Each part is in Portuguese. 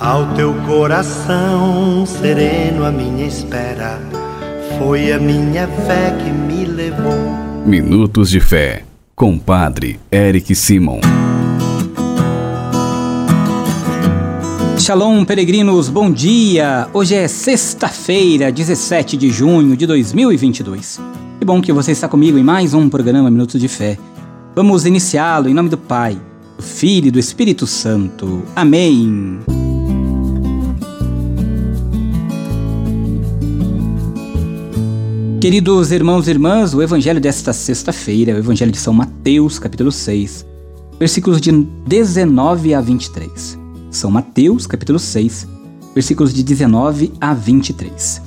Ao teu coração sereno, a minha espera foi a minha fé que me levou. Minutos de Fé, com Padre Eric Simon. Shalom, peregrinos, bom dia! Hoje é sexta-feira, 17 de junho de 2022. Que bom que você está comigo em mais um programa Minutos de Fé. Vamos iniciá-lo em nome do Pai, do Filho e do Espírito Santo. Amém. Queridos irmãos e irmãs, o evangelho desta sexta-feira é o evangelho de São Mateus, capítulo 6, versículos de 19 a 23. São Mateus, capítulo 6, versículos de 19 a 23.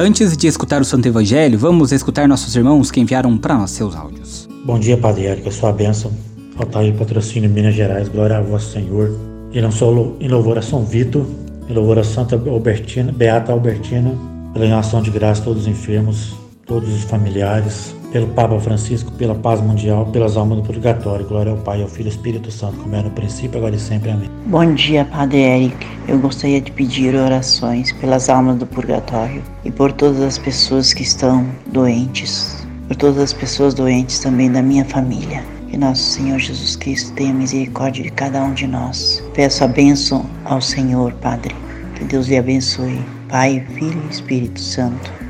Antes de escutar o Santo Evangelho, vamos escutar nossos irmãos que enviaram para nós seus áudios. Bom dia, Padre Érico, sua bênção. Altair Patrocínio, Minas Gerais, glória a vosso Senhor. E não só em louvor a São Vitor, em louvor a Santa Albertina, Beata Albertina, pela ação de graça todos os enfermos, todos os familiares, pelo Papa Francisco, pela paz mundial, pelas almas do purgatório. Glória ao Pai, ao Filho e ao Espírito Santo, como é no princípio, agora e sempre. Amém. Bom dia, Padre Eric. Eu gostaria de pedir orações pelas almas do purgatório e por todas as pessoas que estão doentes, por todas as pessoas doentes também da minha família. Que nosso Senhor Jesus Cristo tenha misericórdia de cada um de nós. Peço a bênção ao Senhor, Padre. Que Deus lhe abençoe. Pai, Filho e Espírito Santo.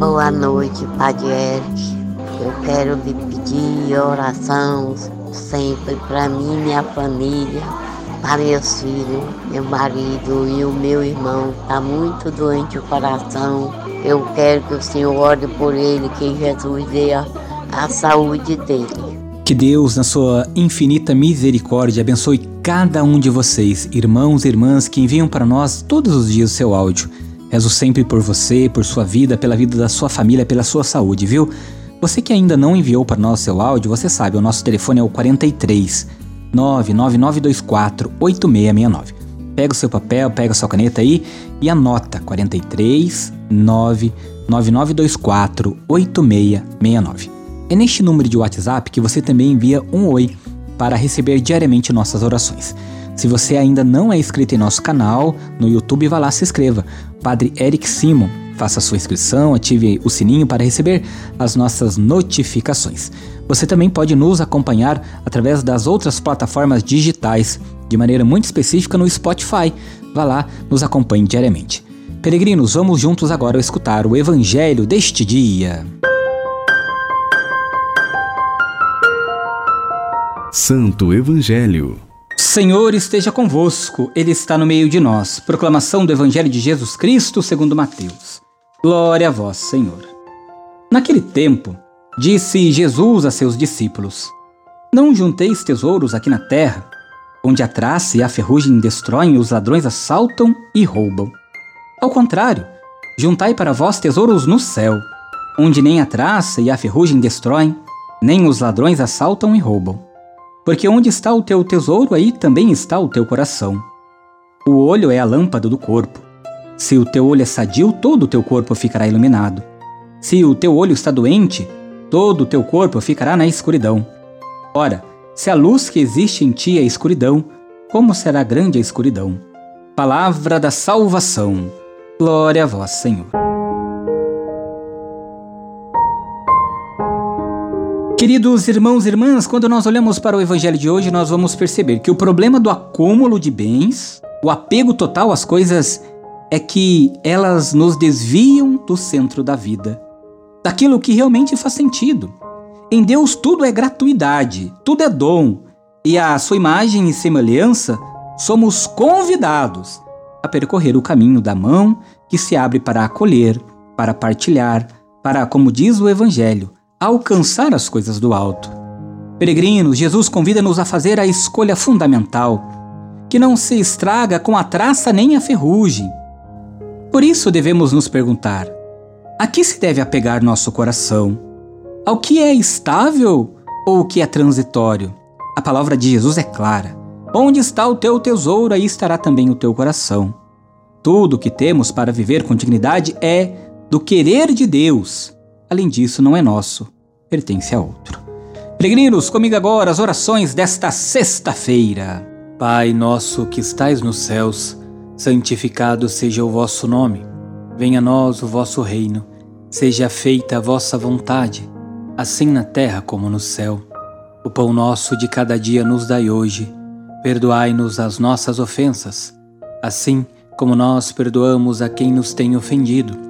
Boa noite, Padre Eric. Eu quero lhe pedir oração sempre para mim minha família, para meus filhos, meu marido e o meu irmão. Está muito doente o coração. Eu quero que o Senhor ore por ele, que Jesus dê a, a saúde dele. Que Deus, na sua infinita misericórdia, abençoe cada um de vocês, irmãos e irmãs que enviam para nós todos os dias o seu áudio. Rezo sempre por você, por sua vida, pela vida da sua família, pela sua saúde, viu? Você que ainda não enviou para nós seu áudio, você sabe, o nosso telefone é o 43 99924 8669. Pega o seu papel, pega a sua caneta aí e anota 43 99924 8669. É neste número de WhatsApp que você também envia um oi para receber diariamente nossas orações. Se você ainda não é inscrito em nosso canal no YouTube, vá lá se inscreva. Padre Eric Simon, faça sua inscrição, ative o sininho para receber as nossas notificações. Você também pode nos acompanhar através das outras plataformas digitais, de maneira muito específica no Spotify. Vá lá, nos acompanhe diariamente. Peregrinos, vamos juntos agora escutar o Evangelho deste dia. Santo Evangelho. Senhor esteja convosco, Ele está no meio de nós. Proclamação do Evangelho de Jesus Cristo segundo Mateus. Glória a vós, Senhor. Naquele tempo, disse Jesus a seus discípulos: Não junteis tesouros aqui na terra, onde a traça e a ferrugem destroem os ladrões assaltam e roubam. Ao contrário, juntai para vós tesouros no céu, onde nem a traça e a ferrugem destroem, nem os ladrões assaltam e roubam. Porque onde está o teu tesouro, aí também está o teu coração. O olho é a lâmpada do corpo. Se o teu olho é sadio, todo o teu corpo ficará iluminado. Se o teu olho está doente, todo o teu corpo ficará na escuridão. Ora, se a luz que existe em ti é escuridão, como será grande a escuridão? Palavra da salvação. Glória a vós, Senhor. Queridos irmãos e irmãs, quando nós olhamos para o evangelho de hoje, nós vamos perceber que o problema do acúmulo de bens, o apego total às coisas, é que elas nos desviam do centro da vida, daquilo que realmente faz sentido. Em Deus tudo é gratuidade, tudo é dom, e à sua imagem e semelhança somos convidados a percorrer o caminho da mão que se abre para acolher, para partilhar, para, como diz o evangelho, alcançar as coisas do alto. Peregrinos, Jesus convida-nos a fazer a escolha fundamental, que não se estraga com a traça nem a ferrugem. Por isso devemos nos perguntar: a que se deve apegar nosso coração? Ao que é estável ou o que é transitório? A palavra de Jesus é clara. Onde está o teu tesouro, aí estará também o teu coração. Tudo o que temos para viver com dignidade é do querer de Deus Além disso, não é nosso, pertence a outro. Peregrinos, comigo agora as orações desta sexta-feira. Pai nosso que estais nos céus, Santificado seja o vosso nome, venha a nós o vosso reino, seja feita a vossa vontade, assim na terra como no céu. O pão nosso de cada dia nos dai hoje, perdoai-nos as nossas ofensas, assim como nós perdoamos a quem nos tem ofendido,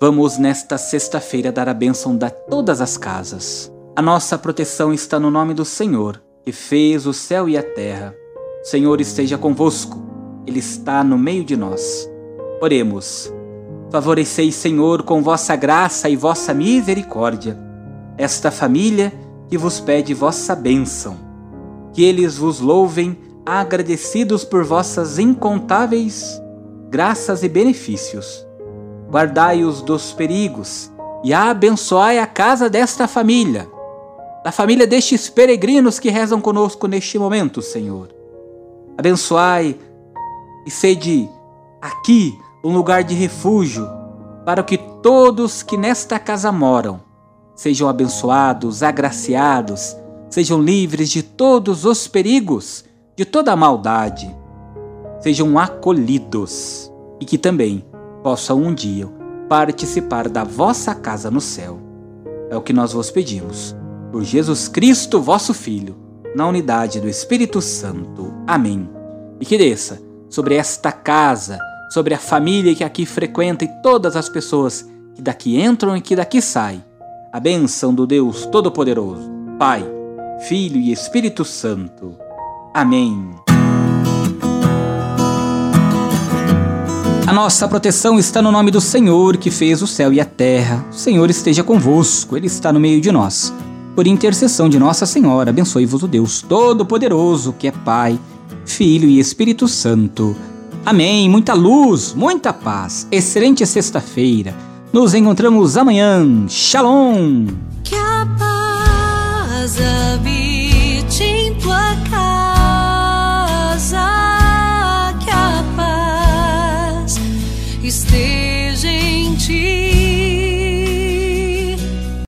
Vamos nesta sexta-feira dar a bênção de todas as casas. A nossa proteção está no nome do Senhor, que fez o céu e a terra. Senhor esteja convosco, Ele está no meio de nós. Oremos. Favoreceis, Senhor, com vossa graça e vossa misericórdia, esta família que vos pede vossa bênção. Que eles vos louvem, agradecidos por vossas incontáveis graças e benefícios. Guardai-os dos perigos e abençoai a casa desta família, da família destes peregrinos que rezam conosco neste momento, Senhor. Abençoai e sede aqui um lugar de refúgio para que todos que nesta casa moram sejam abençoados, agraciados, sejam livres de todos os perigos, de toda a maldade, sejam acolhidos e que também possam um dia participar da vossa casa no céu. É o que nós vos pedimos. Por Jesus Cristo, vosso Filho na unidade do Espírito Santo. Amém. E que desça sobre esta casa, sobre a família que aqui frequenta e todas as pessoas que daqui entram e que daqui saem, a bênção do Deus Todo-Poderoso, Pai, Filho e Espírito Santo. Amém. A nossa proteção está no nome do Senhor que fez o céu e a terra. O Senhor esteja convosco, Ele está no meio de nós por intercessão de Nossa Senhora, abençoe-vos o Deus Todo-Poderoso, que é Pai, Filho e Espírito Santo. Amém. Muita luz, muita paz. Excelente sexta-feira. Nos encontramos amanhã. Shalom.